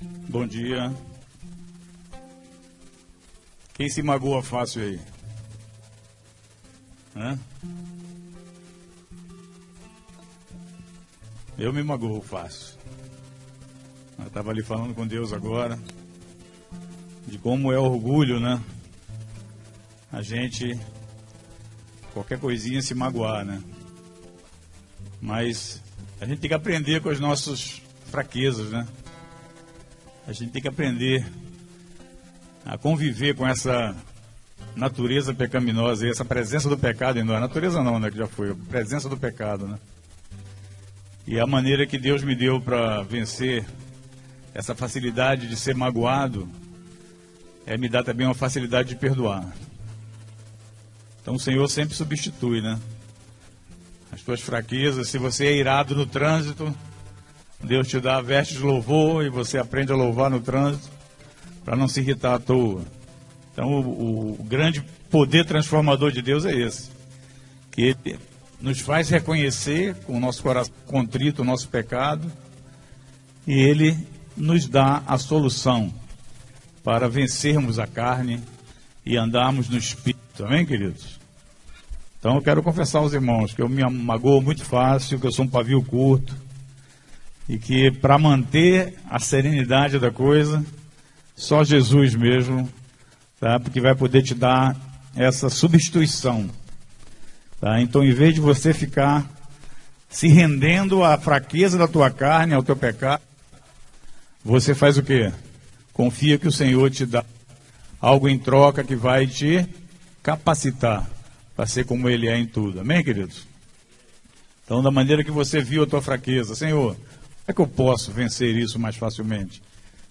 Bom dia. Quem se magoa fácil aí? Hã? Eu me magoo fácil. Eu estava ali falando com Deus agora de como é orgulho, né? A gente qualquer coisinha se magoar, né? Mas a gente tem que aprender com as nossas fraquezas, né? A gente tem que aprender a conviver com essa natureza pecaminosa e essa presença do pecado em nós. Natureza não, né? Que já foi. Presença do pecado, né? E a maneira que Deus me deu para vencer essa facilidade de ser magoado é me dar também uma facilidade de perdoar. Então o Senhor sempre substitui, né? As tuas fraquezas, se você é irado no trânsito, Deus te dá a veste de louvor e você aprende a louvar no trânsito para não se irritar à toa. Então, o, o, grande poder transformador de Deus é esse, que Ele nos faz reconhecer com o nosso coração contrito o nosso pecado e Ele nos dá a solução para vencermos a carne e andarmos no Espírito. Amém, queridos? Então, eu quero confessar aos irmãos que eu me magoo muito fácil, que eu sou um pavio curto e que para manter a serenidade da coisa, só Jesus mesmo, tá? Porque vai poder te dar essa substituição, tá? Então, em vez de você ficar se rendendo à fraqueza da tua carne, ao teu pecado, você faz o quê? Confia que o Senhor te dá algo em troca que vai te capacitar para ser como Ele é em tudo. Amém, queridos? Então, da maneira que você viu a tua fraqueza, Senhor, é que eu posso vencer isso mais facilmente?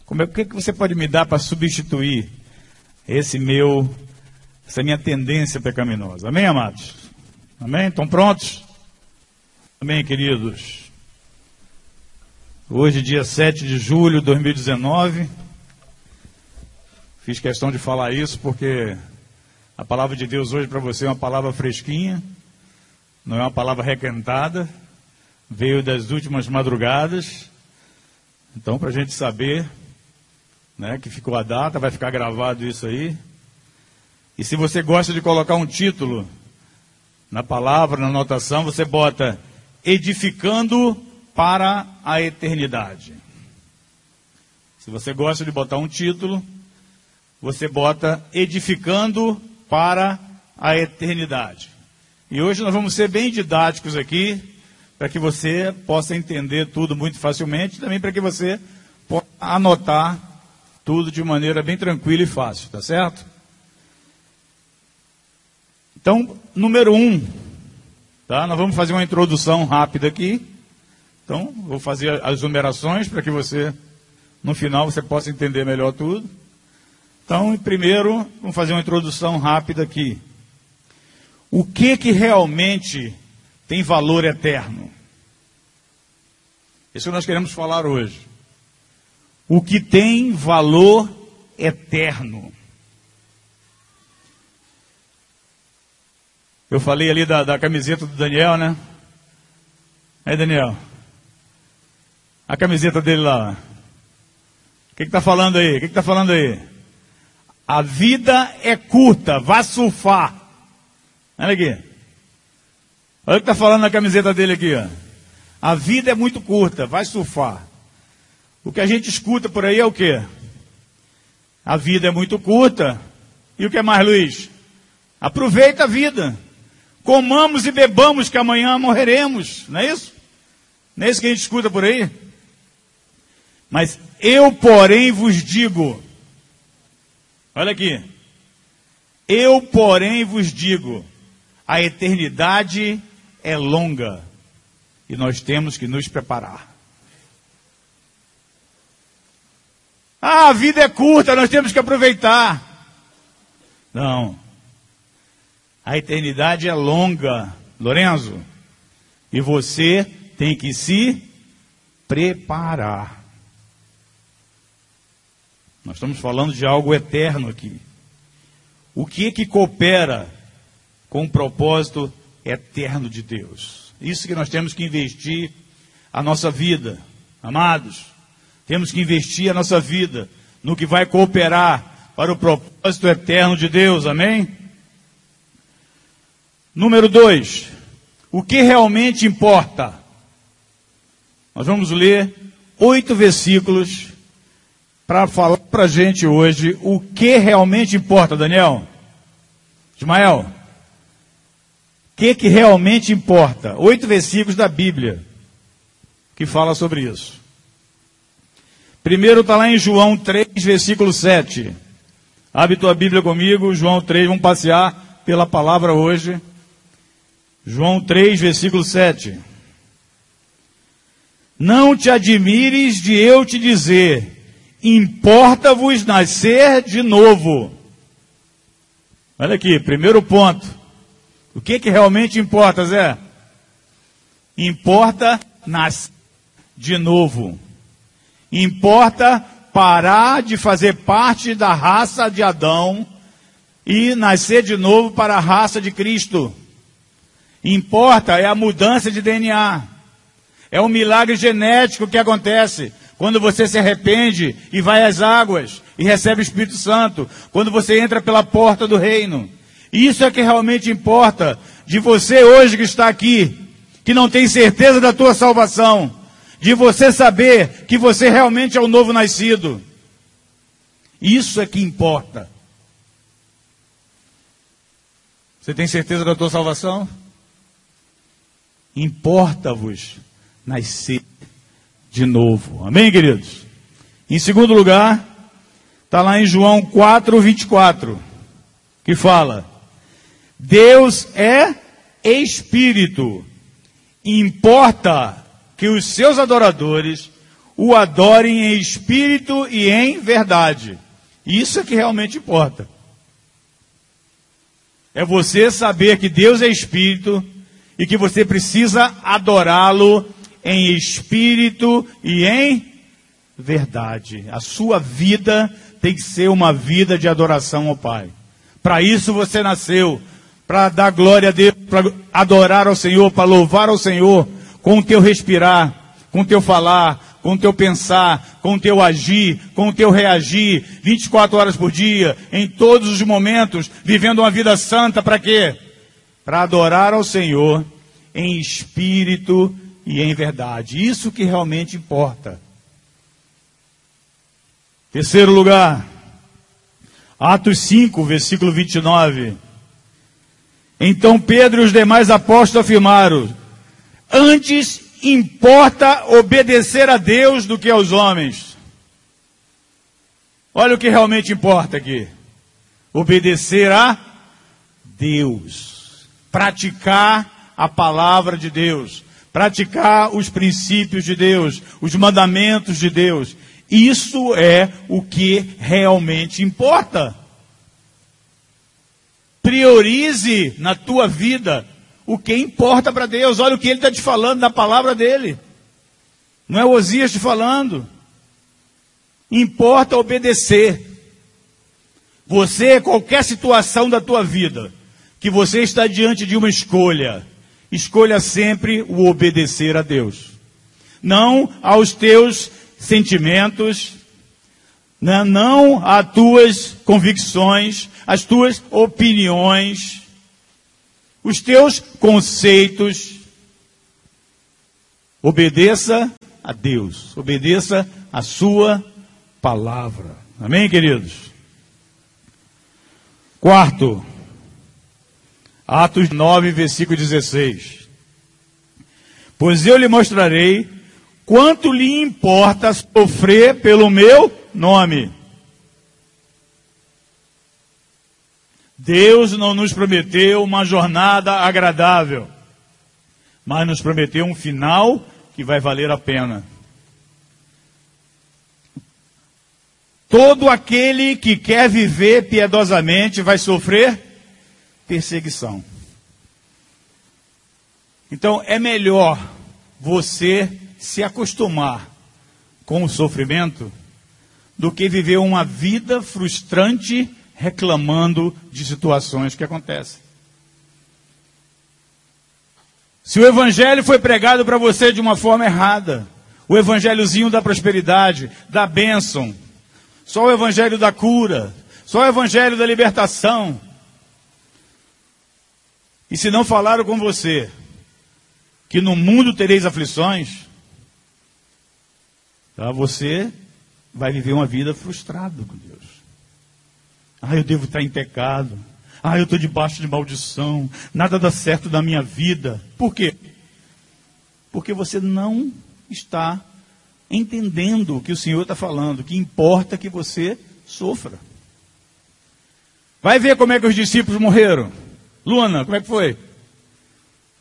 Como é, o que, que você pode me dar para substituir esse meu, essa minha tendência pecaminosa? Amém, amados? Amém? Estão prontos? Amém, queridos? Hoje, dia 7 de julho de 2019. Fiz questão de falar isso porque a palavra de Deus hoje para você é uma palavra fresquinha, não é uma palavra requentada veio das últimas madrugadas. Então, para a gente saber né, que ficou a data, vai ficar gravado isso aí. E se você gosta de colocar um título na palavra, na anotação, você bota edificando para a eternidade. Se você gosta de botar um título, você bota edificando para a eternidade. E hoje nós vamos ser bem didáticos aqui, para que você possa entender tudo muito facilmente, também para que você possa anotar tudo de maneira bem tranquila e fácil, tá certo? Então, número um, tá? Nós vamos fazer uma introdução rápida aqui. Então, vou fazer as numerações para que você, no final, você possa entender melhor tudo. Então, primeiro, vamos fazer uma introdução rápida aqui. O que que realmente tem valor eterno. Isso que nós queremos falar hoje. O que tem valor eterno. Eu falei ali da, da camiseta do Daniel, né? Aí, Daniel. A camiseta dele lá. O que está falando aí? O que está falando aí? A vida é curta, vá surfar. Olha aqui. Olha o que está falando na camiseta dele aqui, ó. A vida é muito curta, vai surfar. O que a gente escuta por aí é o quê? A vida é muito curta. E o que mais, Luiz? Aproveita a vida. Comamos e bebamos que amanhã morreremos. Não é isso? Não é isso que a gente escuta por aí? Mas eu, porém, vos digo. Olha aqui. Eu, porém, vos digo. A eternidade é longa e nós temos que nos preparar. Ah, a vida é curta, nós temos que aproveitar. Não. A eternidade é longa, Lorenzo. E você tem que se preparar. Nós estamos falando de algo eterno aqui. O que que coopera com o propósito eterno de Deus. Isso que nós temos que investir a nossa vida. Amados, Temos que investir a nossa vida no que vai cooperar para o propósito eterno de Deus, amém? Número dois, o que realmente importa? Nós vamos ler oito versículos para falar para a gente hoje o que realmente importa, Daniel. Ismael, que, que realmente importa? Oito versículos da Bíblia que fala sobre isso. Primeiro está lá em João 3, versículo 7. Abre tua Bíblia comigo, João 3, vamos passear pela palavra hoje. João 3, versículo 7. Não te admires de eu te dizer, importa-vos nascer de novo. Olha aqui, primeiro ponto. O que que realmente importa, Zé? Importa nascer de novo. Importa parar de fazer parte da raça de Adão e nascer de novo para a raça de Cristo. Importa é a mudança de DNA. É um milagre genético que acontece quando você se arrepende e vai às águas e recebe o Espírito Santo, quando você entra pela porta do reino. Isso é que realmente importa de você hoje que está aqui, que não tem certeza da tua salvação, de você saber que você realmente é o novo nascido. Isso é que importa. Você tem certeza da tua salvação? Importa-vos nascer de novo. Amém, queridos? Em segundo lugar, está lá em João 4, 24, que fala: Deus é espírito. Importa que os seus adoradores o adorem em espírito e em verdade. Isso é que realmente importa. É você saber que Deus é espírito e que você precisa adorá-lo em espírito e em verdade. A sua vida tem que ser uma vida de adoração ao Pai. Para isso você nasceu, para dar glória a Deus, para adorar ao Senhor, para louvar ao Senhor com o teu respirar, com o teu falar, com o teu pensar, com o teu agir, com o teu reagir, 24 horas por dia, em todos os momentos, vivendo uma vida santa, para quê? Para adorar ao Senhor em espírito e em verdade. Isso que realmente importa. Terceiro lugar, Atos 5, versículo 29. Então Pedro e os demais apóstolos afirmaram: Antes importa obedecer a Deus do que aos homens. Olha o que realmente importa aqui: obedecer a Deus, praticar a palavra de Deus, praticar os princípios de Deus, os mandamentos de Deus. Isso é o que realmente importa. Priorize na tua vida o que importa para Deus. Olha o que ele está te falando na palavra dele. Não é Osias te falando. Importa obedecer. Você, qualquer situação da tua vida, que você está diante de uma escolha, escolha sempre o obedecer a Deus. Não aos teus sentimentos, né? não às tuas convicções, às tuas opiniões, os teus conceitos. Obedeça a Deus, obedeça a sua palavra. Amém, queridos? Quarto, Atos 9, versículo 16. Pois eu lhe mostrarei quanto lhe importa sofrer pelo meu nome. Deus não nos prometeu uma jornada agradável, mas nos prometeu um final que vai valer a pena. Todo aquele que quer viver piedosamente vai sofrer perseguição. Então é melhor você se acostumar com o sofrimento do que viver uma vida frustrante reclamando de situações que acontecem. Se o evangelho foi pregado para você de uma forma errada, O evangelhozinho da prosperidade, da bênção. Só o evangelho da cura. Só o evangelho da libertação. E se não falaram com você que no mundo tereis aflições, tá, você vai viver uma vida frustrada com Deus. Ah, eu devo estar em pecado. Ah, eu estou debaixo de maldição. Nada dá certo na minha vida. Por quê? Porque você não está entendendo o que o Senhor está falando, que importa que você sofra. Vai ver como é que os discípulos morreram. Luna, como é que foi?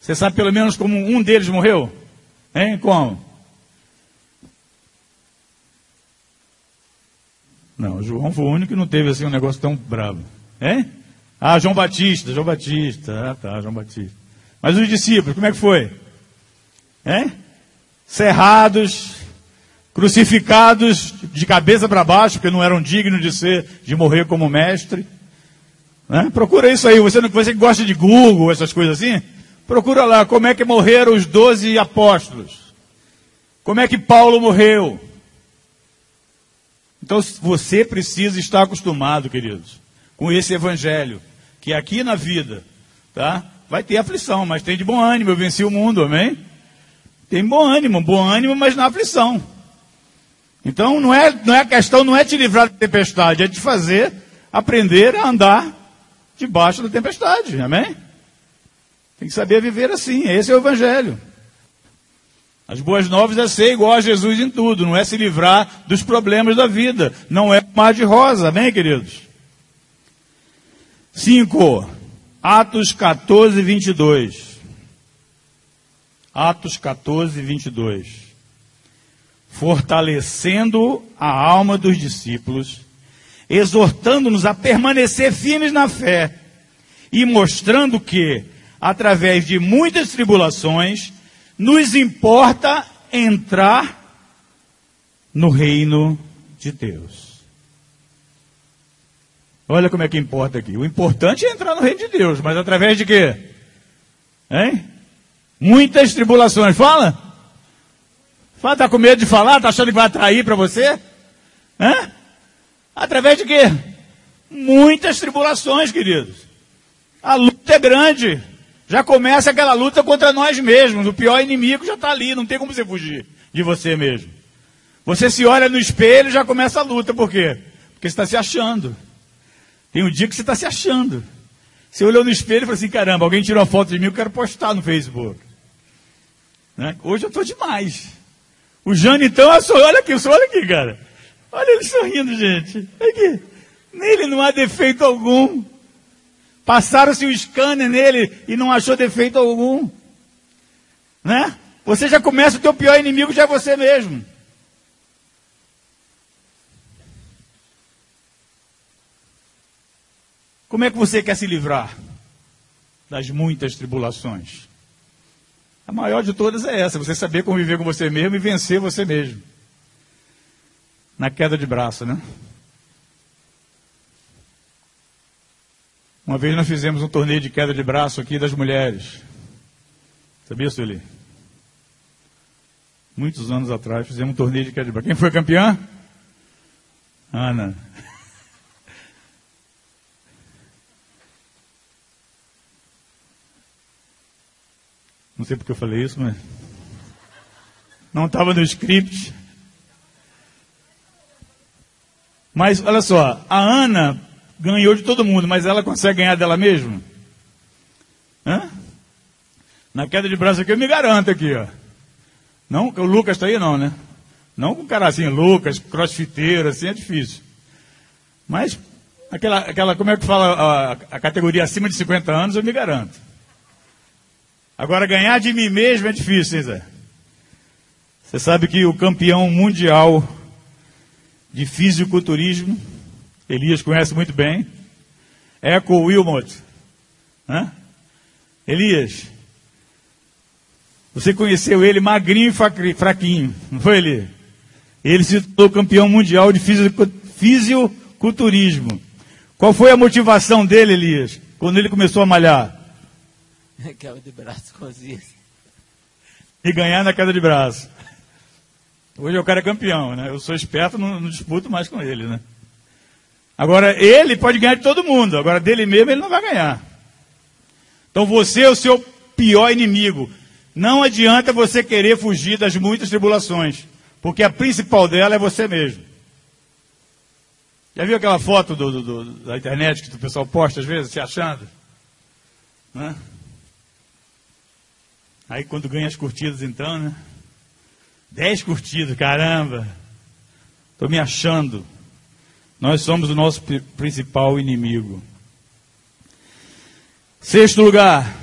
Você sabe pelo menos como um deles morreu? Hein? Como? Não, João foi o único que não teve assim um negócio tão bravo. Hein? Ah, João Batista, João Batista. Ah, tá, João Batista. Mas os discípulos, como é que foi? Hein? Cerrados, crucificados de cabeça para baixo, porque não eram dignos de ser, de morrer como mestre. Né? Procura isso aí, você, não, você que gosta de Google, essas coisas assim, procura lá como é que morreram os doze apóstolos. Como é que Paulo morreu? Então você precisa estar acostumado, queridos, com esse evangelho, que aqui na vida, tá? Vai ter aflição, mas tem de bom ânimo, eu venci o mundo, amém? Tem bom ânimo, bom ânimo, mas na aflição. Então não é, não é questão, não é te livrar da tempestade, é te fazer aprender a andar debaixo da tempestade, amém? Tem que saber viver assim, esse é o evangelho. As boas novas é ser igual a Jesus em tudo, não é se livrar dos problemas da vida, não é mar de rosa, amém, queridos? 5. Atos 14, 22. Atos 14, 22. Fortalecendo a alma dos discípulos, exortando-nos a permanecer firmes na fé e mostrando que, através de muitas tribulações, nos importa entrar no reino de Deus. Olha como é que importa aqui. O importante é entrar no reino de Deus, mas através de quê? Hein? Muitas tribulações. Fala. Fala, tá com medo de falar? Tá achando que vai atrair para você? Hã? Através de quê? Muitas tribulações, queridos. A luta é grande. Já começa aquela luta contra nós mesmos. O pior inimigo já está ali, não tem como você fugir de você mesmo. Você se olha no espelho e já começa a luta. Por quê? Porque você está se achando. Tem um dia que você está se achando. Você olhou no espelho e falou assim: caramba, alguém tirou uma foto de mim, eu quero postar no Facebook. Né? Hoje eu estou demais. O Jânio, então, olha aqui, olha aqui, cara. Olha ele sorrindo, gente. Aqui. Nele não há defeito algum. Passaram-se o scanner nele e não achou defeito algum. Né? Você já começa, o teu pior inimigo já é você mesmo. Como é que você quer se livrar das muitas tribulações? A maior de todas é essa, você saber conviver com você mesmo e vencer você mesmo. Na queda de braço, né? Uma vez nós fizemos um torneio de queda de braço aqui das mulheres. Sabia, Sueli? Muitos anos atrás fizemos um torneio de queda de braço. Quem foi campeã? Ana. Não sei porque eu falei isso, mas. Não estava no script. Mas olha só, a Ana ganhou de todo mundo, mas ela consegue ganhar dela mesma? Hã? Na queda de braço aqui eu me garanto aqui, ó. Não, o Lucas está aí não, né? Não com um cara assim, Lucas, crossfiteiro, assim é difícil. Mas aquela, aquela como é que fala a, a categoria acima de 50 anos, eu me garanto. Agora ganhar de mim mesmo é difícil, hein, Zé? Você sabe que o campeão mundial de fisiculturismo Elias conhece muito bem. Eco Wilmot. Hã? Elias, você conheceu ele magrinho e fraquinho, não foi ele? Ele se tornou campeão mundial de fisiculturismo. Qual foi a motivação dele, Elias, quando ele começou a malhar? Queda de braço com E ganhar na queda de braço. Hoje o cara é campeão, né? Eu sou esperto, não, não disputo mais com ele, né? Agora, ele pode ganhar de todo mundo, agora dele mesmo ele não vai ganhar. Então você é o seu pior inimigo. Não adianta você querer fugir das muitas tribulações, porque a principal dela é você mesmo. Já viu aquela foto do, do, do, da internet que o pessoal posta às vezes, se achando? Né? Aí quando ganha as curtidas então, né? Dez curtidas, caramba! Estou me achando. Nós somos o nosso principal inimigo. Sexto lugar.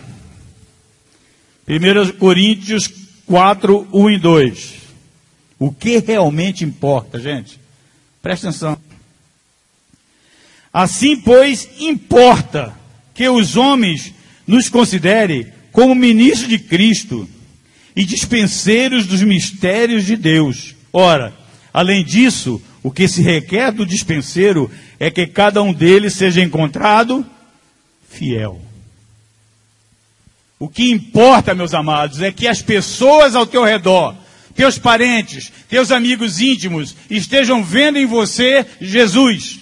1 Coríntios 4, 1 e 2. O que realmente importa, gente? Presta atenção. Assim, pois, importa que os homens nos considerem como ministros de Cristo e dispenseiros dos mistérios de Deus. Ora, além disso, o que se requer do dispenseiro é que cada um deles seja encontrado fiel. O que importa, meus amados, é que as pessoas ao teu redor, teus parentes, teus amigos íntimos, estejam vendo em você Jesus.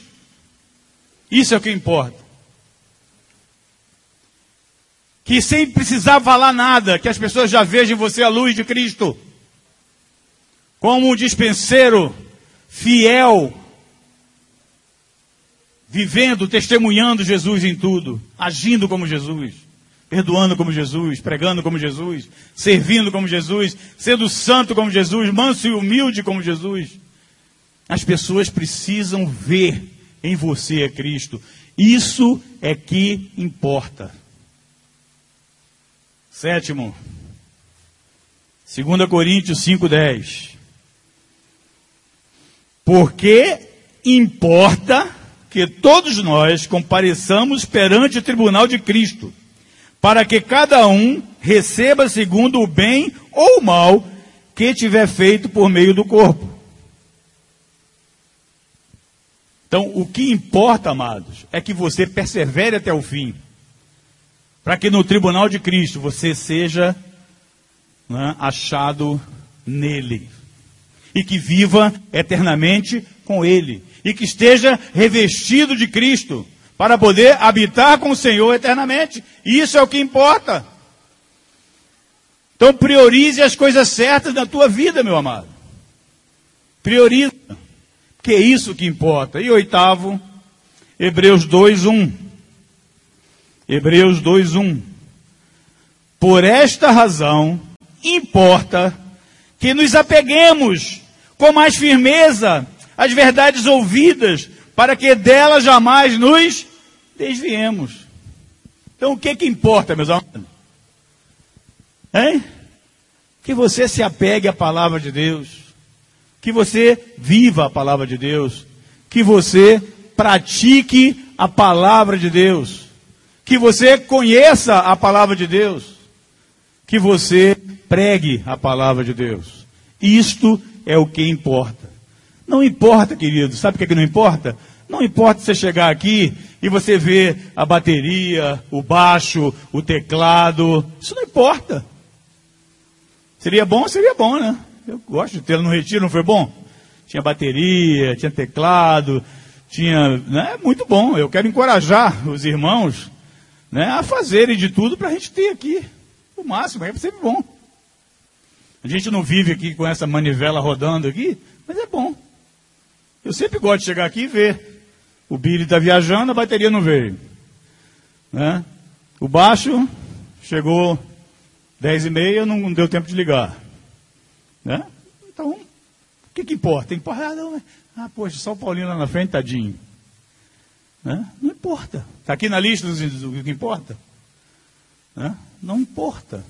Isso é o que importa. Que sem precisar falar nada, que as pessoas já vejam em você a luz de Cristo. Como um dispenseiro fiel, vivendo, testemunhando Jesus em tudo, agindo como Jesus, perdoando como Jesus, pregando como Jesus, servindo como Jesus, sendo santo como Jesus, manso e humilde como Jesus. As pessoas precisam ver em você é Cristo. Isso é que importa. Sétimo, 2 Coríntios 5,10. Porque importa que todos nós compareçamos perante o tribunal de Cristo, para que cada um receba segundo o bem ou o mal que tiver feito por meio do corpo. Então, o que importa, amados, é que você persevere até o fim. Para que no tribunal de Cristo você seja né, achado nele. E que viva eternamente com ele. E que esteja revestido de Cristo. Para poder habitar com o Senhor eternamente. Isso é o que importa. Então priorize as coisas certas na tua vida, meu amado. Priorize. Que é isso que importa. E oitavo, Hebreus 2, 1. Hebreus 2, 1. Por esta razão, importa que nos apeguemos com mais firmeza às verdades ouvidas, para que delas jamais nos desviemos. Então, o que que importa, meus amados? Hein? Que você se apegue à palavra de Deus que você viva a palavra de Deus, que você pratique a palavra de Deus, que você conheça a palavra de Deus, que você pregue a palavra de Deus. Isto é o que importa. Não importa, querido, sabe o que, é que não importa? Não importa você chegar aqui e você ver a bateria, o baixo, o teclado. Isso não importa. Seria bom? Seria bom, né? Eu gosto de tê-lo no retiro, não foi bom? Tinha bateria, tinha teclado, tinha. Né, muito bom. Eu quero encorajar os irmãos né, a fazerem de tudo para a gente ter aqui. O máximo, é sempre bom. A gente não vive aqui com essa manivela rodando aqui, mas é bom. Eu sempre gosto de chegar aqui e ver. O Billy está viajando, a bateria não veio. Né? O baixo chegou 10 e meia, não deu tempo de ligar. Né? Então, o que, que importa? Importa, ah, não, ah, poxa, São Paulino lá na frente, tadinho. Né? Não importa. Está aqui na lista do que importa? Né? Não importa.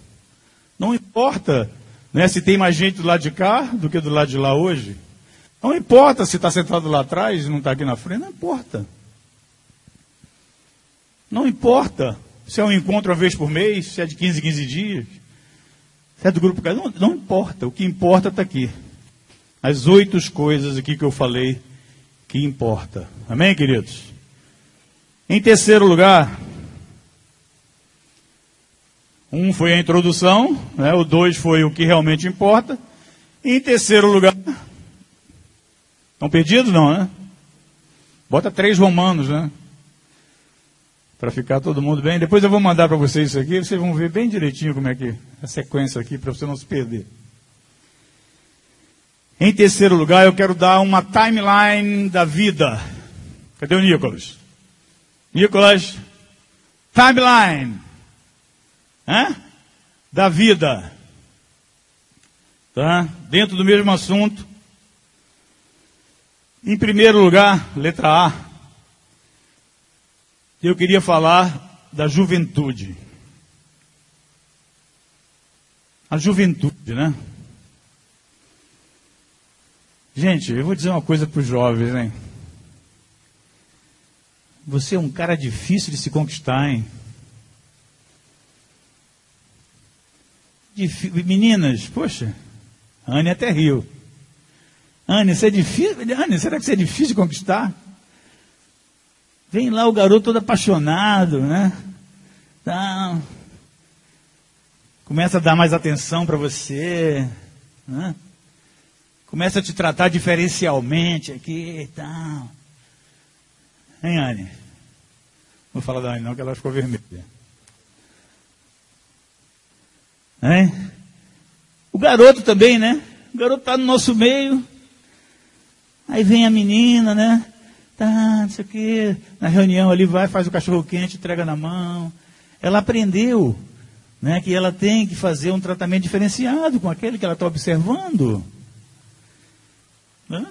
Não importa né, se tem mais gente do lado de cá do que do lado de lá hoje. Não importa se está sentado lá atrás e não está aqui na frente, não importa. Não importa se é um encontro uma vez por mês, se é de 15 em 15 dias. É do grupo não, não importa, o que importa está aqui. As oito coisas aqui que eu falei que importa. Amém, queridos? Em terceiro lugar, um foi a introdução, né? o dois foi o que realmente importa, Em terceiro lugar, estão perdidos não, né? Bota três romanos, né? Para ficar todo mundo bem. Depois eu vou mandar para vocês isso aqui, vocês vão ver bem direitinho como é que a sequência aqui, para você não se perder. Em terceiro lugar, eu quero dar uma timeline da vida. Cadê o Nicolas? Nicolas, timeline. Hã? Da vida. Tá? Dentro do mesmo assunto. Em primeiro lugar, letra A. Eu queria falar da juventude. A juventude, né? Gente, eu vou dizer uma coisa para os jovens, hein? Você é um cara difícil de se conquistar, hein? Meninas, poxa, Anne até riu. Anne, você é difícil. Anne, será que você é difícil de conquistar? Vem lá o garoto todo apaixonado, né? Tá. Começa a dar mais atenção para você. Né? Começa a te tratar diferencialmente aqui e tal. Hein, Anne? Vou falar da Anne não, que ela ficou vermelha. Hein? O garoto também, né? O garoto está no nosso meio. Aí vem a menina, né? Tá, não sei o quê. Na reunião ali vai, faz o cachorro quente, entrega na mão. Ela aprendeu, né? Que ela tem que fazer um tratamento diferenciado com aquele que ela está observando. Né?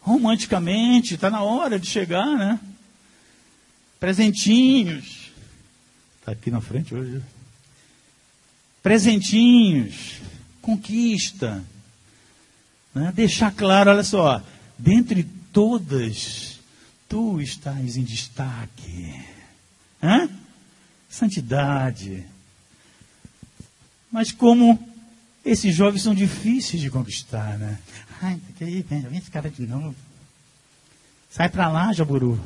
Romanticamente, está na hora de chegar, né? Presentinhos. Está aqui na frente hoje presentinhos, conquista. Né? Deixar claro, olha só, dentre todas, tu estás em destaque. Hã? Santidade. Mas como esses jovens são difíceis de conquistar, né? Ai, que aí, vem, vem esse cara de novo. Sai para lá, Jaburu.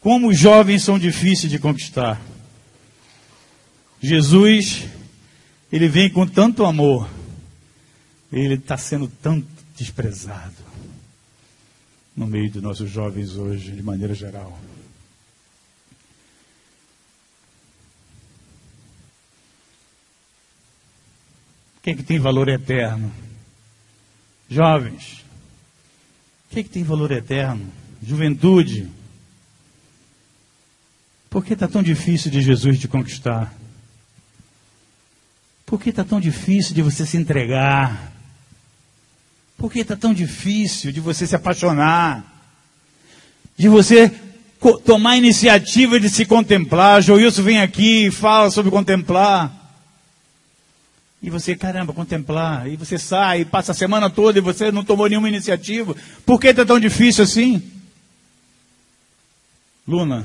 Como os jovens são difíceis de conquistar. Jesus, ele vem com tanto amor, ele está sendo tanto desprezado no meio dos nossos jovens hoje, de maneira geral. Quem é que tem valor eterno? Jovens. Quem é que tem valor eterno? Juventude. Por que está tão difícil de Jesus te conquistar? Por que está tão difícil de você se entregar? Por que está tão difícil de você se apaixonar? De você tomar a iniciativa de se contemplar? Joilson vem aqui e fala sobre contemplar. E você, caramba, contemplar. E você sai, passa a semana toda e você não tomou nenhuma iniciativa. Por que está tão difícil assim? Luna,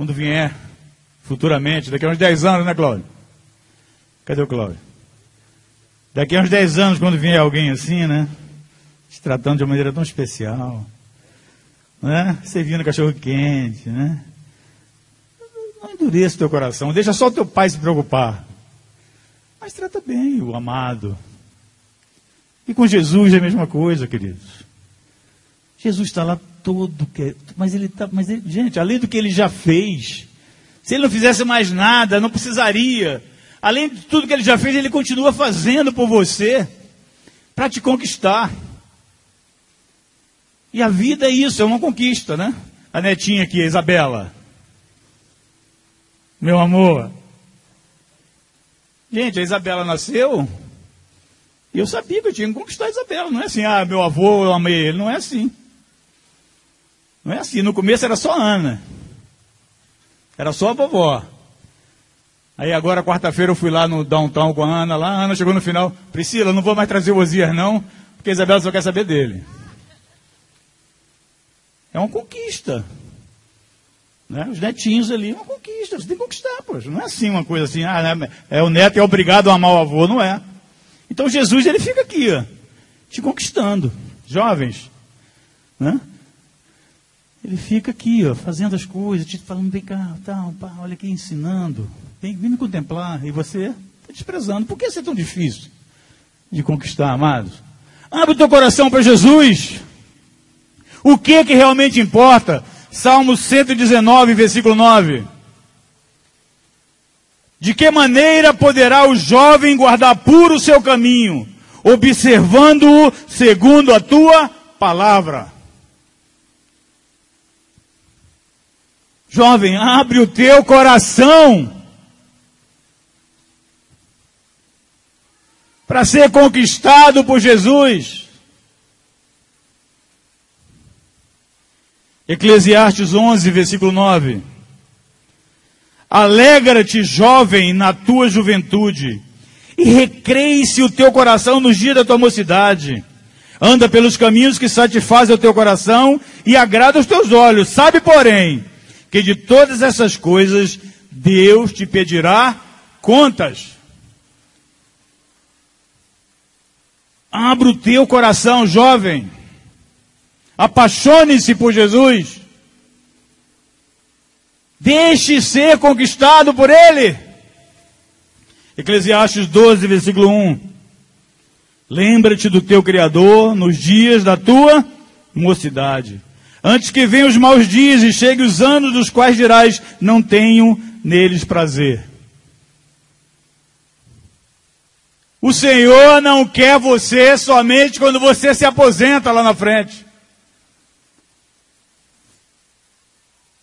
quando vier futuramente, daqui a uns 10 anos, né, Cláudio? Cadê o Cláudio? Daqui a uns 10 anos, quando vier alguém assim, né? Te tratando de uma maneira tão especial, né? Servindo cachorro quente, né? Não endureça o teu coração, deixa só o teu pai se preocupar. Mas trata bem o amado. E com Jesus é a mesma coisa, queridos. Jesus está lá todo, que, mas ele está, mas ele, gente, além do que ele já fez, se ele não fizesse mais nada, não precisaria. Além de tudo que ele já fez, ele continua fazendo por você para te conquistar. E a vida é isso, é uma conquista, né? A netinha aqui, a Isabela. Meu amor. Gente, a Isabela nasceu e eu sabia que eu tinha que conquistar a Isabela. Não é assim, ah, meu avô, eu amei ele. Não é assim. Não é assim. No começo era só Ana. Era só a vovó. Aí agora, quarta-feira, eu fui lá no downtown com a Ana. Lá, a Ana chegou no final. Priscila, não vou mais trazer o Osias, não, porque a Isabela só quer saber dele. É uma conquista. Né? Os netinhos ali, é uma conquista. Você tem que conquistar, poxa. Não é assim uma coisa assim, ah, né? é, o neto é obrigado a amar o avô, não é. Então Jesus, ele fica aqui, ó, te conquistando. Jovens, né? Ele fica aqui, ó, fazendo as coisas, te falando, vem cá, tal, pá, olha aqui, ensinando. Vem, me contemplar. E você está desprezando. Por que isso é tão difícil de conquistar, amados? Abre o teu coração para Jesus. O que que realmente importa? Salmo 119, versículo 9. De que maneira poderá o jovem guardar puro o seu caminho, observando-o segundo a tua palavra? Jovem, abre o teu coração para ser conquistado por Jesus. Eclesiastes 11, versículo 9. Alegra-te, jovem, na tua juventude, e recreie-se o teu coração nos dias da tua mocidade. Anda pelos caminhos que satisfazem o teu coração e agrada os teus olhos. Sabe, porém, que de todas essas coisas Deus te pedirá contas. Abra o teu coração, jovem. Apaixone-se por Jesus. Deixe ser conquistado por Ele. Eclesiastes 12, versículo 1. Lembra-te do teu Criador nos dias da tua mocidade Antes que venham os maus dias e cheguem os anos dos quais dirás, não tenho neles prazer. O Senhor não quer você somente quando você se aposenta lá na frente.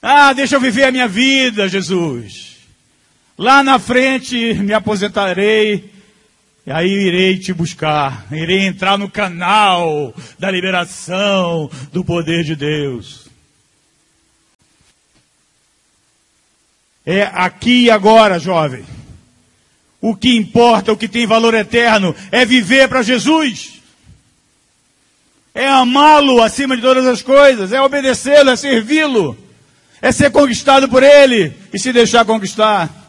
Ah, deixa eu viver a minha vida, Jesus. Lá na frente me aposentarei e aí irei te buscar, irei entrar no canal da liberação do poder de Deus. É aqui e agora, jovem. O que importa, o que tem valor eterno, é viver para Jesus. É amá-lo acima de todas as coisas, é obedecê-lo, é servi-lo, é ser conquistado por Ele e se deixar conquistar.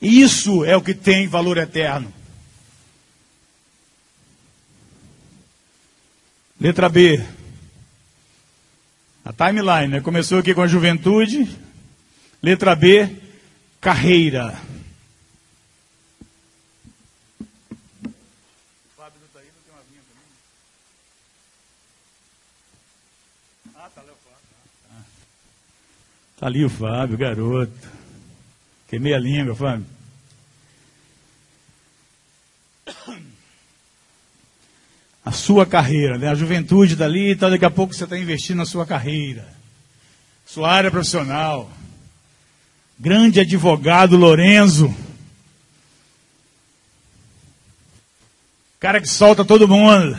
Isso é o que tem valor eterno. Letra B. A timeline, né? Começou aqui com a juventude. Letra B, carreira. Fábio não tá aí, não tem uma vinha também. Ah, tá. Tá ali o Fábio, garoto. Queimei a língua, Fábio. A sua carreira, né? a juventude dali, então daqui a pouco você está investindo na sua carreira, sua área profissional. Grande advogado Lorenzo. Cara que solta todo mundo.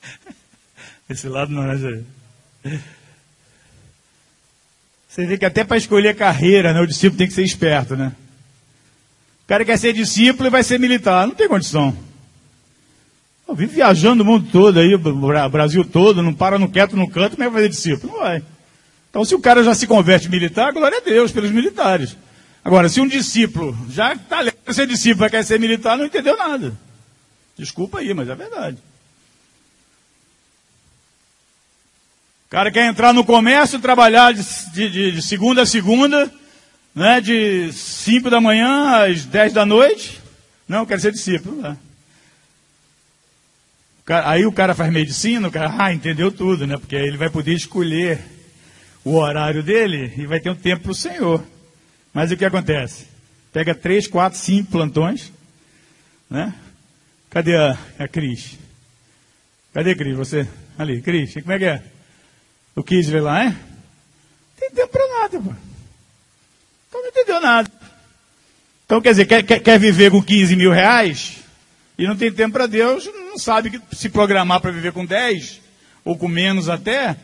Esse lado não é. Você vê que até para escolher carreira, né, o discípulo tem que ser esperto, né? O cara quer ser discípulo e vai ser militar. Não tem condição. Eu vivo viajando o mundo todo aí, o Brasil todo, não para no quieto no canto, como é que vai fazer discípulo? Não vai. Então, se o cara já se converte militar, glória a Deus pelos militares. Agora, se um discípulo já está para ser discípulo quer ser militar, não entendeu nada. Desculpa aí, mas é verdade. Cara quer entrar no comércio, trabalhar de, de, de segunda a segunda, né, de 5 da manhã às 10 da noite. Não, quero ser discípulo. Né? Aí o cara faz medicina, o cara, ah, entendeu tudo, né? Porque aí ele vai poder escolher o horário dele e vai ter um tempo para o Senhor. Mas o que acontece? Pega três, quatro, cinco plantões, né? Cadê a, a Cris? Cadê a Cris? Você? Ali, Cris, como é que é? O quis ver lá, é? Tem tempo para nada, pô. Então não entendeu nada. Então, quer dizer, quer, quer, quer viver com 15 mil reais e não tem tempo para Deus, não sabe que se programar para viver com 10 ou com menos até,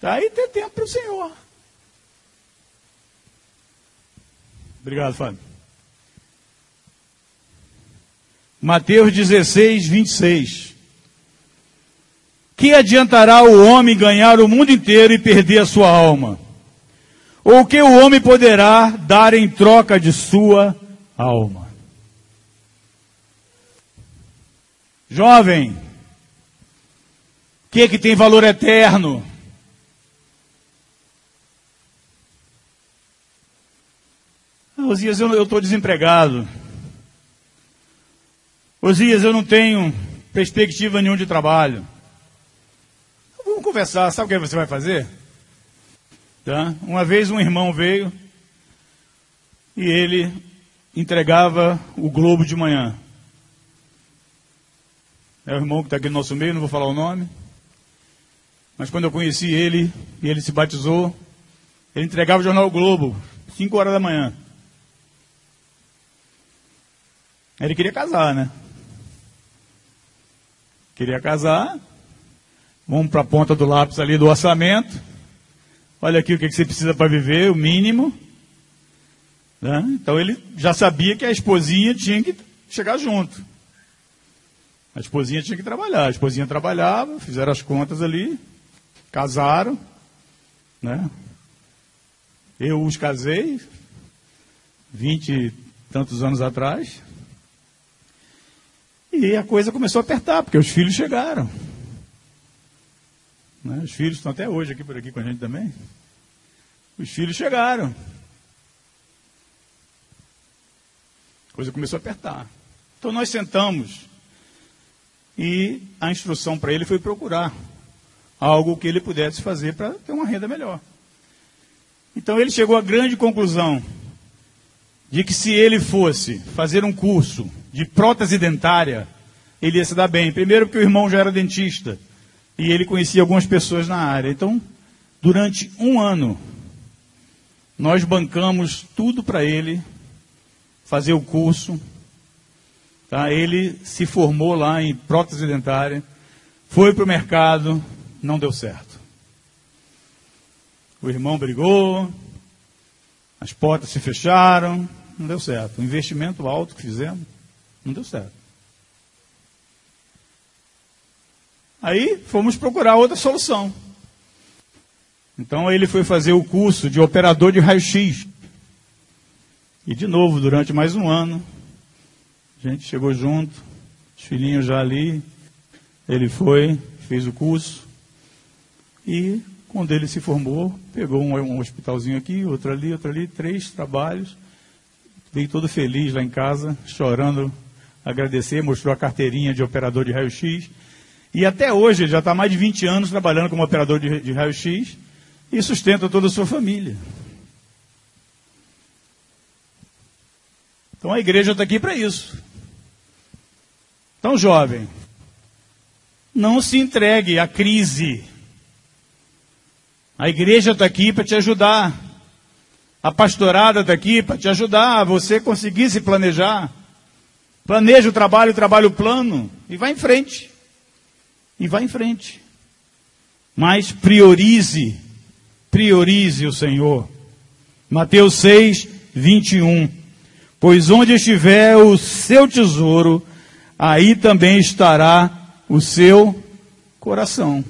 tá aí tem tempo para o Senhor. Obrigado, Fábio. Mateus 16, 26. Que adiantará o homem ganhar o mundo inteiro e perder a sua alma? Ou o que o homem poderá dar em troca de sua alma? Jovem, o que, que tem valor eterno? Osias, eu estou desempregado. Osias, eu não tenho perspectiva nenhuma de trabalho. Conversar, sabe o que você vai fazer? Tá? Uma vez um irmão veio e ele entregava o Globo de manhã. É o irmão que está aqui no nosso meio, não vou falar o nome. Mas quando eu conheci ele e ele se batizou, ele entregava o jornal o Globo, 5 horas da manhã. Ele queria casar, né? Queria casar. Vamos para a ponta do lápis ali do orçamento. Olha aqui o que você precisa para viver, o mínimo. Né? Então ele já sabia que a esposinha tinha que chegar junto. A esposinha tinha que trabalhar. A esposinha trabalhava, fizeram as contas ali, casaram. Né? Eu os casei, vinte e tantos anos atrás. E a coisa começou a apertar, porque os filhos chegaram. Né? Os filhos estão até hoje aqui por aqui com a gente também. Os filhos chegaram. A coisa começou a apertar. Então nós sentamos e a instrução para ele foi procurar algo que ele pudesse fazer para ter uma renda melhor. Então ele chegou à grande conclusão de que se ele fosse fazer um curso de prótese dentária, ele ia se dar bem. Primeiro porque o irmão já era dentista e ele conhecia algumas pessoas na área. Então, durante um ano, nós bancamos tudo para ele fazer o curso. Tá? Ele se formou lá em prótese dentária, foi para o mercado, não deu certo. O irmão brigou, as portas se fecharam, não deu certo. O investimento alto que fizemos, não deu certo. Aí fomos procurar outra solução. Então ele foi fazer o curso de operador de raio-x. E de novo, durante mais um ano, a gente chegou junto, os filhinhos já ali, ele foi, fez o curso. E quando ele se formou, pegou um, um hospitalzinho aqui, outro ali, outro ali, três trabalhos. Veio todo feliz lá em casa, chorando, agradecer, mostrou a carteirinha de operador de raio-x. E até hoje, ele já está mais de 20 anos trabalhando como operador de, de raio-x e sustenta toda a sua família. Então a igreja está aqui para isso. Então, jovem, não se entregue à crise. A igreja está aqui para te ajudar. A pastorada está aqui para te ajudar você conseguir se planejar. Planeja o trabalho, o trabalho plano e vá em frente. E vá em frente. Mas priorize priorize o Senhor. Mateus 6, 21. Pois onde estiver o seu tesouro, aí também estará o seu coração.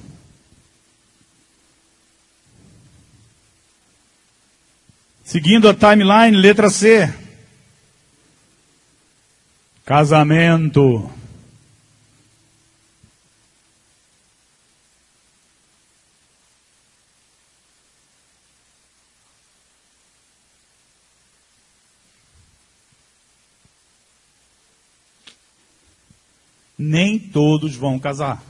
Seguindo a timeline, letra C. Casamento. Nem todos vão casar.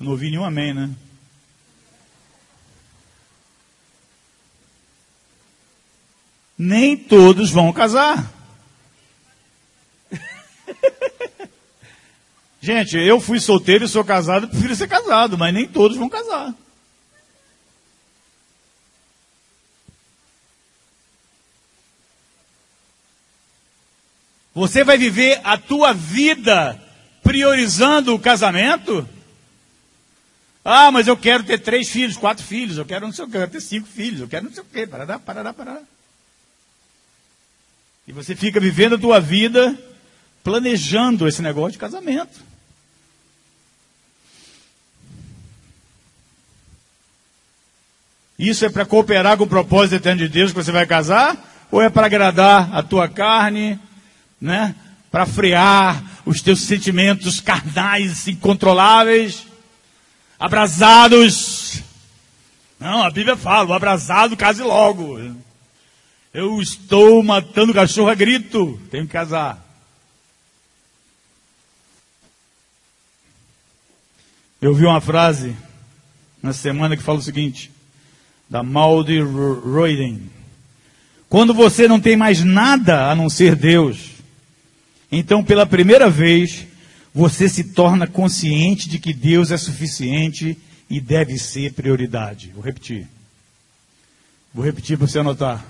não ouvi nenhum amém, né? Nem todos vão casar. Gente, eu fui solteiro e sou casado, prefiro ser casado, mas nem todos vão casar. Você vai viver a tua vida priorizando o casamento? Ah, mas eu quero ter três filhos, quatro filhos, eu quero não sei o que, eu quero ter cinco filhos, eu quero não sei o que, parará, parará, parará. E você fica vivendo a tua vida planejando esse negócio de casamento. Isso é para cooperar com o propósito eterno de Deus que você vai casar? Ou é para agradar a tua carne, né? Para frear os teus sentimentos carnais incontroláveis. abrasados. Não, a Bíblia fala, o abrasado case logo. Eu estou matando cachorro a grito, tenho que casar. Eu vi uma frase na semana que fala o seguinte, da Maldi Roiden. Quando você não tem mais nada a não ser Deus, então pela primeira vez você se torna consciente de que Deus é suficiente e deve ser prioridade. Vou repetir. Vou repetir para você anotar.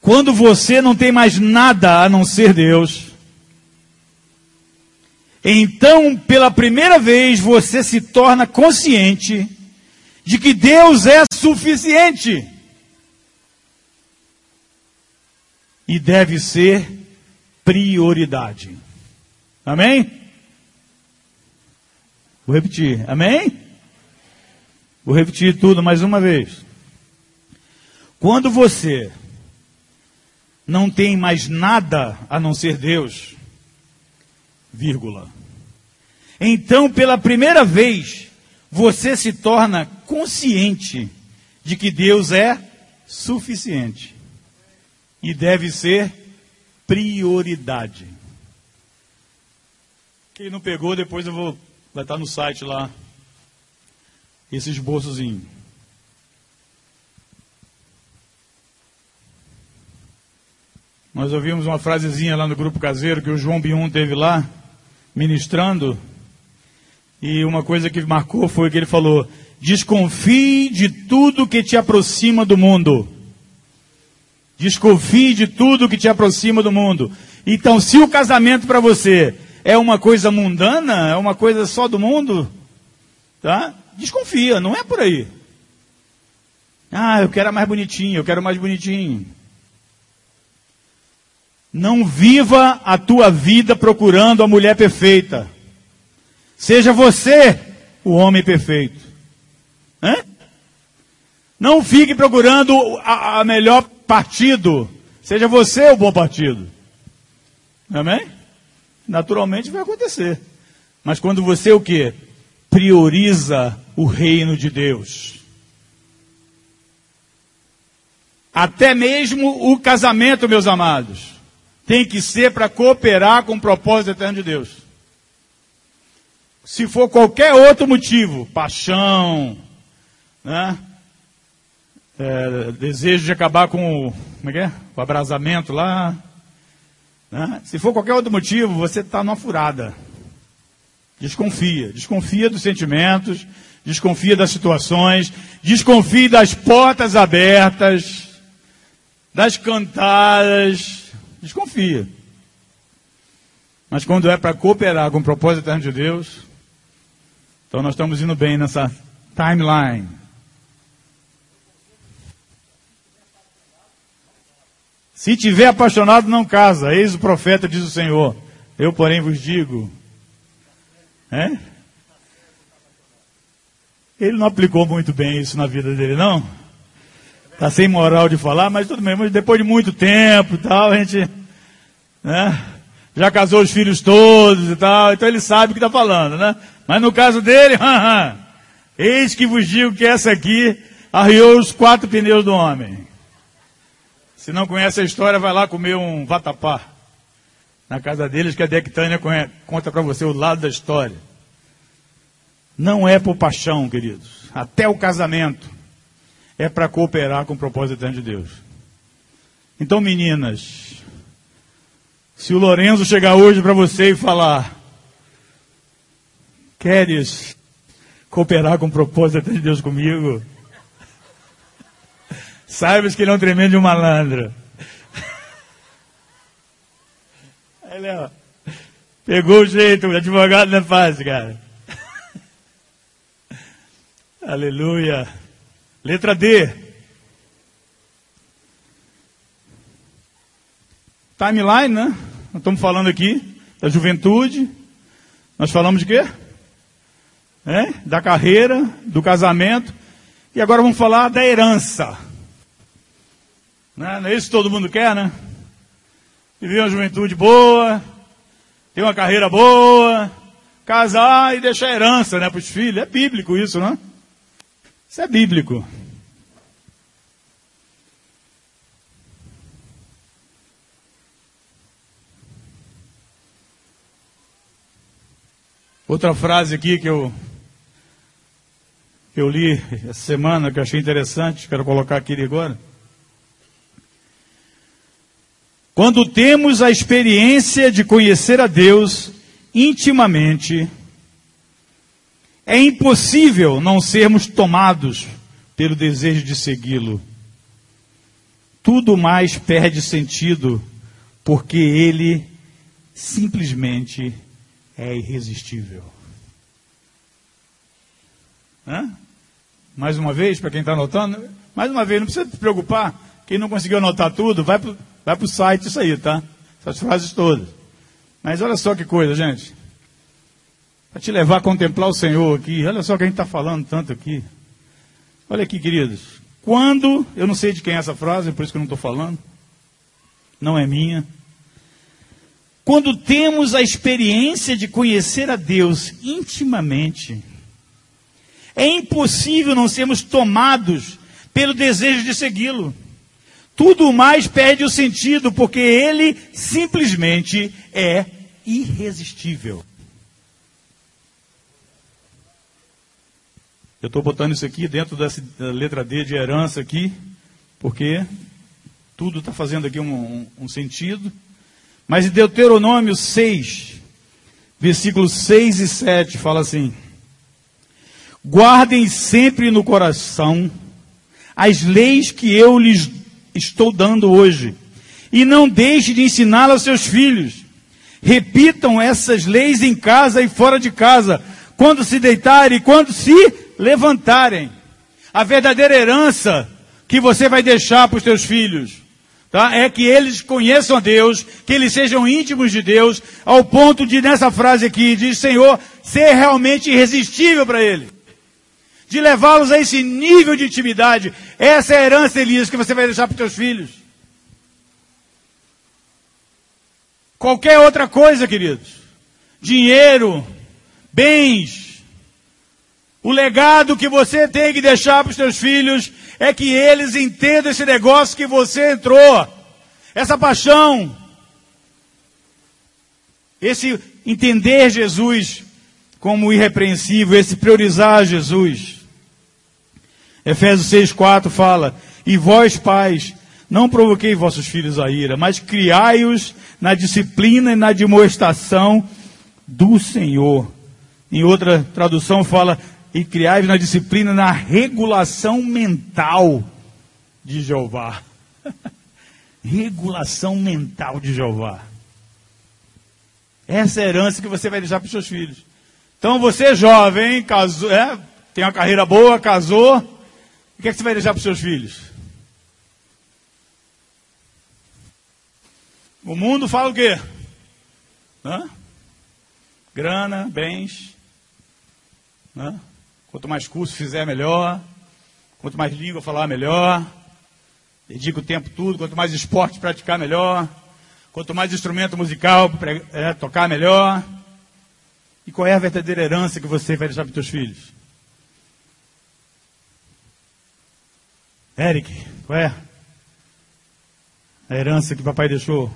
Quando você não tem mais nada a não ser Deus, então, pela primeira vez, você se torna consciente de que Deus é suficiente e deve ser prioridade. Amém? Vou repetir. Amém? Vou repetir tudo mais uma vez. Quando você não tem mais nada a não ser Deus, vírgula. Então, pela primeira vez, você se torna consciente de que Deus é suficiente e deve ser prioridade. Quem não pegou, depois eu vou vai estar no site lá esse esboçozinho. Nós ouvimos uma frasezinha lá no grupo caseiro que o João Bion teve lá ministrando. E uma coisa que marcou foi que ele falou: desconfie de tudo que te aproxima do mundo. Desconfie de tudo que te aproxima do mundo. Então, se o casamento para você é uma coisa mundana, é uma coisa só do mundo, tá? Desconfia, não é por aí. Ah, eu quero mais bonitinho, eu quero mais bonitinho. Não viva a tua vida procurando a mulher perfeita. Seja você o homem perfeito. Hã? Não fique procurando a, a melhor partido. Seja você o bom partido. Amém? naturalmente vai acontecer. Mas quando você o que? Prioriza o reino de Deus. Até mesmo o casamento, meus amados, tem que ser para cooperar com o propósito eterno de Deus. Se for qualquer outro motivo, paixão, né? É, desejo de acabar com o, como é que é? o abrasamento lá, né? Se for qualquer outro motivo, você está numa furada. Desconfia. Desconfia dos sentimentos, desconfia das situações, desconfie das portas abertas, das cantadas. Desconfia. Mas quando é para cooperar com o propósito eterno de Deus, então nós estamos indo bem nessa timeline. Se tiver apaixonado, não casa. Eis o profeta, diz o Senhor. Eu, porém, vos digo. É? Ele não aplicou muito bem isso na vida dele, não? Tá sem moral de falar, mas tudo bem. Mas depois de muito tempo e tal, a gente, né? Já casou os filhos todos e tal, então ele sabe o que está falando, né? Mas no caso dele, eis que vos digo que essa aqui arriou os quatro pneus do homem. Se não conhece a história, vai lá comer um vatapá na casa deles, que a Dectânia conta para você o lado da história. Não é por paixão, queridos. Até o casamento é para cooperar com o propósito de Deus. Então, meninas, se o Lorenzo chegar hoje para você e falar: Queres cooperar com o propósito de Deus comigo? Saibas que ele é um tremendo malandro. Ele, ó, pegou o jeito, o advogado é fácil, cara. Aleluia. Letra D. Timeline, né? Nós estamos falando aqui da juventude. Nós falamos de quê? É? Da carreira, do casamento. E agora vamos falar da herança. Né? Não é isso que todo mundo quer, né? Viver uma juventude boa, ter uma carreira boa, casar e deixar herança né, para os filhos. É bíblico isso, não? Isso é bíblico. Outra frase aqui que eu, que eu li essa semana, que eu achei interessante, quero colocar aqui agora. Quando temos a experiência de conhecer a Deus intimamente, é impossível não sermos tomados pelo desejo de segui-lo. Tudo mais perde sentido porque ele simplesmente é irresistível. Hã? Mais uma vez, para quem está anotando, mais uma vez, não precisa se preocupar. Quem não conseguiu anotar tudo, vai para vai o site isso aí, tá? Essas frases todas. Mas olha só que coisa, gente. Para te levar a contemplar o Senhor aqui, olha só que a gente está falando tanto aqui. Olha aqui, queridos. Quando, eu não sei de quem é essa frase, por isso que eu não estou falando. Não é minha. Quando temos a experiência de conhecer a Deus intimamente, é impossível não sermos tomados pelo desejo de segui-lo. Tudo mais perde o sentido, porque ele simplesmente é irresistível. Eu estou botando isso aqui dentro dessa da letra D de herança aqui, porque tudo está fazendo aqui um, um, um sentido. Mas em Deuteronômio 6, versículos 6 e 7, fala assim: Guardem sempre no coração as leis que eu lhes estou dando hoje, e não deixe de ensiná-las aos seus filhos. Repitam essas leis em casa e fora de casa, quando se deitarem e quando se levantarem. A verdadeira herança que você vai deixar para os seus filhos tá? é que eles conheçam a Deus, que eles sejam íntimos de Deus, ao ponto de, nessa frase aqui, diz Senhor, ser realmente irresistível para ele. De levá-los a esse nível de intimidade. Essa é a herança, Elias, que você vai deixar para os seus filhos. Qualquer outra coisa, queridos. Dinheiro, bens. O legado que você tem que deixar para os seus filhos é que eles entendam esse negócio que você entrou, essa paixão, esse entender Jesus como irrepreensível, esse priorizar Jesus. Efésios 6,4 fala: E vós, pais, não provoquei vossos filhos a ira, mas criai-os na disciplina e na demonstração do Senhor. Em outra tradução fala: e criai na disciplina, na regulação mental de Jeová. regulação mental de Jeová. Essa é a herança que você vai deixar para os seus filhos. Então você jovem, casou, é, tem uma carreira boa, casou, o que, é que você vai deixar para os seus filhos? O mundo fala o quê? Hã? Grana, bens. Hã? Quanto mais curso fizer, melhor. Quanto mais língua falar, melhor. Dedica o tempo tudo. Quanto mais esporte praticar, melhor. Quanto mais instrumento musical é, tocar, melhor. E qual é a verdadeira herança que você vai deixar para os seus filhos? Eric, qual é a herança que papai deixou?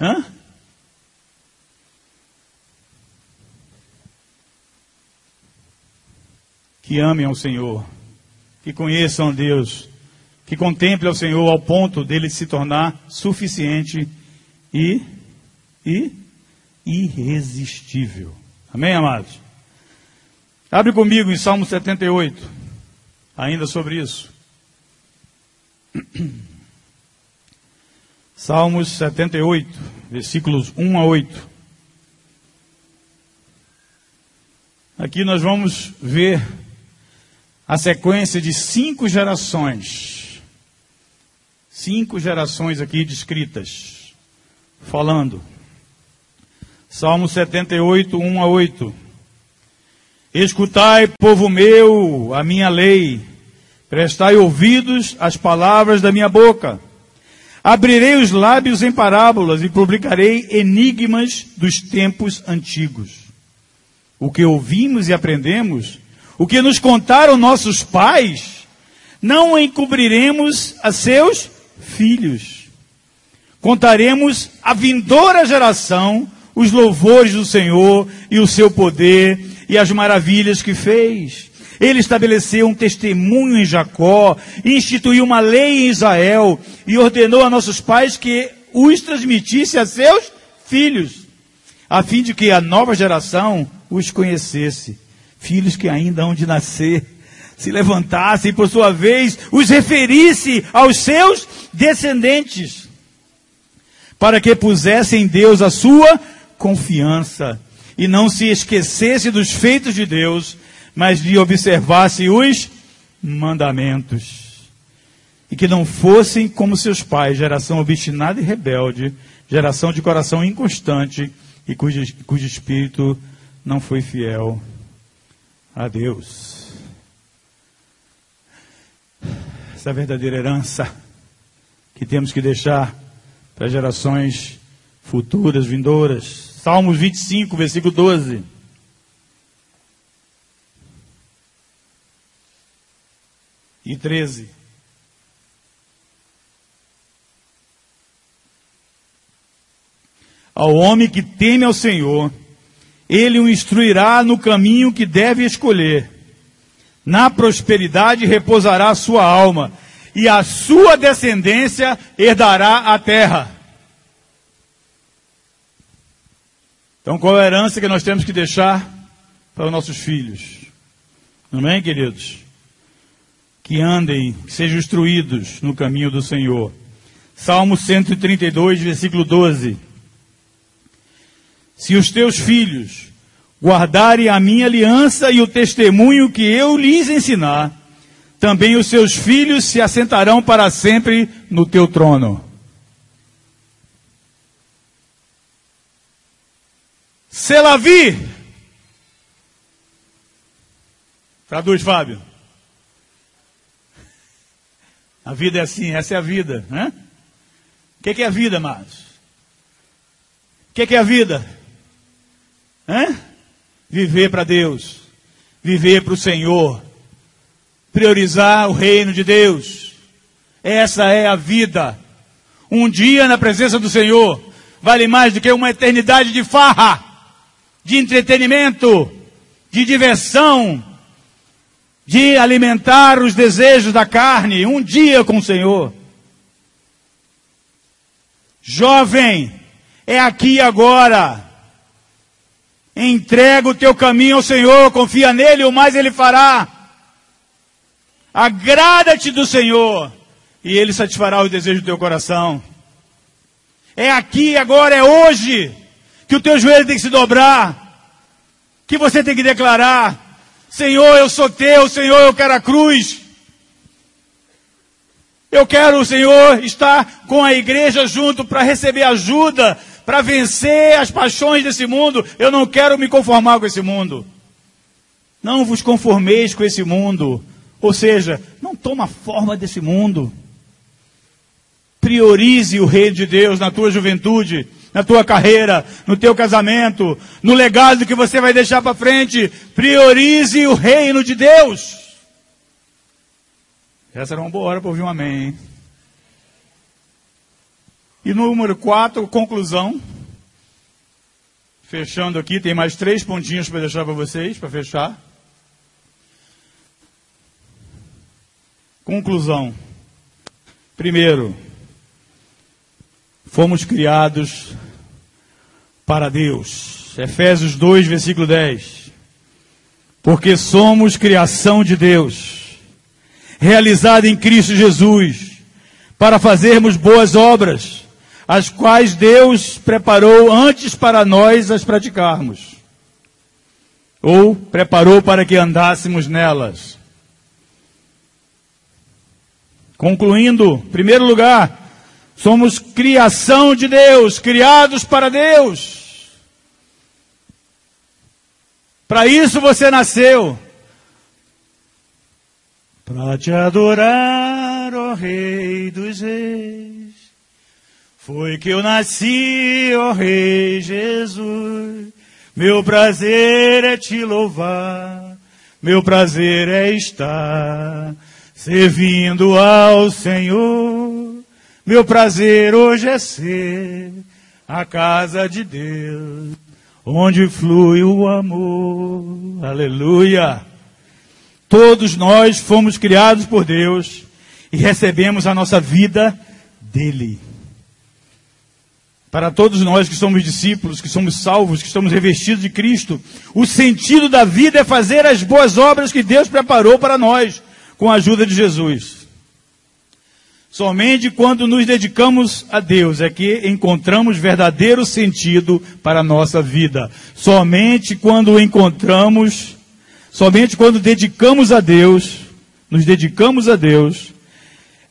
Hã? que amem ao Senhor, que conheçam a Deus, que contemplem ao Senhor ao ponto dele se tornar suficiente e, e irresistível. Amém, amados? Abre comigo em Salmo 78, ainda sobre isso. Salmos 78, versículos 1 a 8. Aqui nós vamos ver a sequência de cinco gerações. Cinco gerações aqui descritas. Falando. Salmo 78, 1 a 8. Escutai, povo meu, a minha lei. Prestai ouvidos às palavras da minha boca. Abrirei os lábios em parábolas e publicarei enigmas dos tempos antigos o que ouvimos e aprendemos, o que nos contaram nossos pais, não encobriremos a seus filhos. Contaremos à vindoura geração os louvores do Senhor e o seu poder e as maravilhas que fez. Ele estabeleceu um testemunho em Jacó, instituiu uma lei em Israel e ordenou a nossos pais que os transmitisse a seus filhos, a fim de que a nova geração os conhecesse. Filhos que ainda hão de nascer, se levantassem, por sua vez, os referisse aos seus descendentes, para que pusessem em Deus a sua confiança e não se esquecesse dos feitos de Deus, mas lhe observasse os mandamentos. E que não fossem como seus pais, geração obstinada e rebelde, geração de coração inconstante e cujo, cujo espírito não foi fiel a Deus. Essa é a verdadeira herança que temos que deixar para gerações futuras, vindouras. Salmos 25, versículo 12. E 13. Ao homem que teme ao Senhor, ele o instruirá no caminho que deve escolher. Na prosperidade repousará a sua alma, e a sua descendência herdará a terra. Então, qual é a herança que nós temos que deixar para os nossos filhos? Amém, queridos? Que andem, que sejam instruídos no caminho do Senhor. Salmo 132, versículo 12. Se os teus filhos guardarem a minha aliança e o testemunho que eu lhes ensinar, também os seus filhos se assentarão para sempre no teu trono. Selavi. Traduz, Fábio. A vida é assim, essa é a vida, né? O que, é a vida, Marcos? O que, que é a vida? Hã? Viver para Deus, viver para o Senhor, priorizar o reino de Deus. Essa é a vida. Um dia na presença do Senhor vale mais do que uma eternidade de farra, de entretenimento, de diversão, de alimentar os desejos da carne. Um dia com o Senhor. Jovem, é aqui agora. Entrega o teu caminho ao Senhor, confia nele, o mais ele fará. Agrada-te do Senhor, e ele satisfará o desejo do teu coração. É aqui, agora, é hoje, que o teu joelho tem que se dobrar, que você tem que declarar: Senhor, eu sou teu, Senhor, eu quero a cruz. Eu quero, Senhor, estar com a igreja junto para receber ajuda, para vencer as paixões desse mundo. Eu não quero me conformar com esse mundo. Não vos conformeis com esse mundo. Ou seja, não toma forma desse mundo. Priorize o reino de Deus na tua juventude, na tua carreira, no teu casamento, no legado que você vai deixar para frente. Priorize o reino de Deus. Essa era uma boa hora para ouvir um amém. Hein? E número 4, conclusão. Fechando aqui, tem mais três pontinhos para deixar para vocês, para fechar. Conclusão. Primeiro, fomos criados para Deus. Efésios 2, versículo 10. Porque somos criação de Deus, realizada em Cristo Jesus, para fazermos boas obras as quais Deus preparou antes para nós as praticarmos, ou preparou para que andássemos nelas. Concluindo, primeiro lugar, somos criação de Deus, criados para Deus. Para isso você nasceu. Para te adorar, ó Rei dos Reis. Foi que eu nasci, ó Rei Jesus, Meu prazer é te louvar, meu prazer é estar servindo ao Senhor. Meu prazer hoje é ser a casa de Deus, onde flui o amor. Aleluia! Todos nós fomos criados por Deus e recebemos a nossa vida dele. Para todos nós que somos discípulos, que somos salvos, que estamos revestidos de Cristo, o sentido da vida é fazer as boas obras que Deus preparou para nós, com a ajuda de Jesus. Somente quando nos dedicamos a Deus é que encontramos verdadeiro sentido para a nossa vida. Somente quando encontramos, somente quando dedicamos a Deus, nos dedicamos a Deus,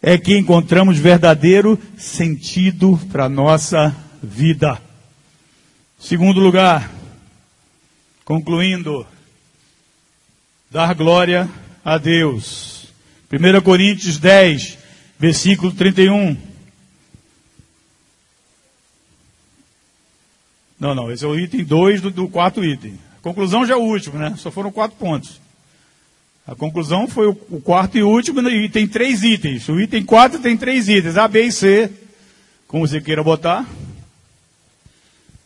é que encontramos verdadeiro sentido para a nossa vida. Segundo lugar, concluindo, dar glória a Deus. 1 Coríntios 10, versículo 31. Não, não, esse é o item 2 do, do quarto item. A conclusão já é o último, né? Só foram quatro pontos. A conclusão foi o, o quarto e último, né? e tem três itens. O item 4 tem três itens, A, B e C, como você queira botar.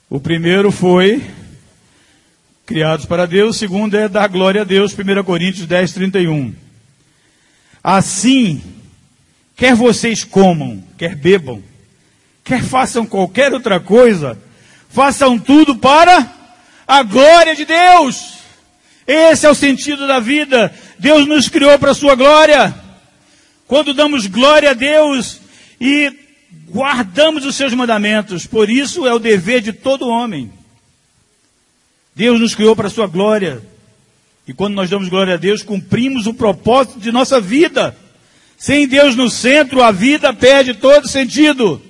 O primeiro foi criados para Deus, o segundo é dar glória a Deus, 1 Coríntios 10, 31. Assim, quer vocês comam, quer bebam, quer façam qualquer outra coisa, façam tudo para a glória de Deus. Esse é o sentido da vida. Deus nos criou para a sua glória. Quando damos glória a Deus e guardamos os seus mandamentos. Por isso é o dever de todo homem. Deus nos criou para a sua glória. E quando nós damos glória a Deus, cumprimos o propósito de nossa vida. Sem Deus no centro, a vida perde todo sentido.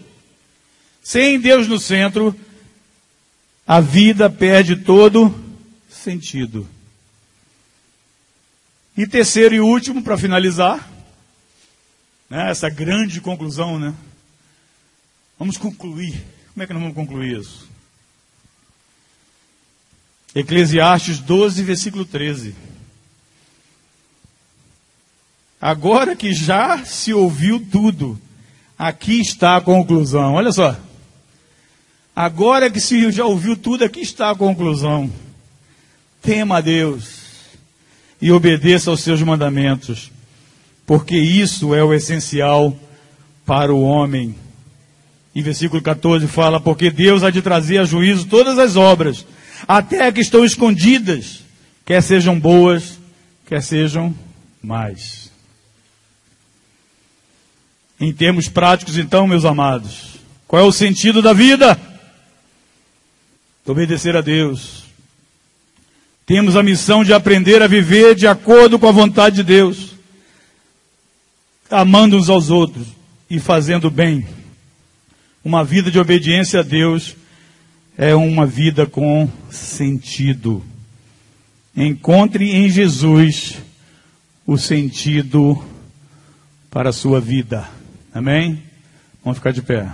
Sem Deus no centro, a vida perde todo sentido. E terceiro e último, para finalizar, né, essa grande conclusão, né? Vamos concluir. Como é que nós vamos concluir isso? Eclesiastes 12, versículo 13. Agora que já se ouviu tudo, aqui está a conclusão. Olha só. Agora que se já ouviu tudo, aqui está a conclusão. Tema a Deus e obedeça aos seus mandamentos, porque isso é o essencial para o homem. Em versículo 14 fala: Porque Deus há de trazer a juízo todas as obras, até que estão escondidas, quer sejam boas, quer sejam mais. Em termos práticos, então, meus amados, qual é o sentido da vida? Obedecer a Deus. Temos a missão de aprender a viver de acordo com a vontade de Deus, amando uns aos outros e fazendo bem. Uma vida de obediência a Deus é uma vida com sentido. Encontre em Jesus o sentido para a sua vida. Amém? Vamos ficar de pé.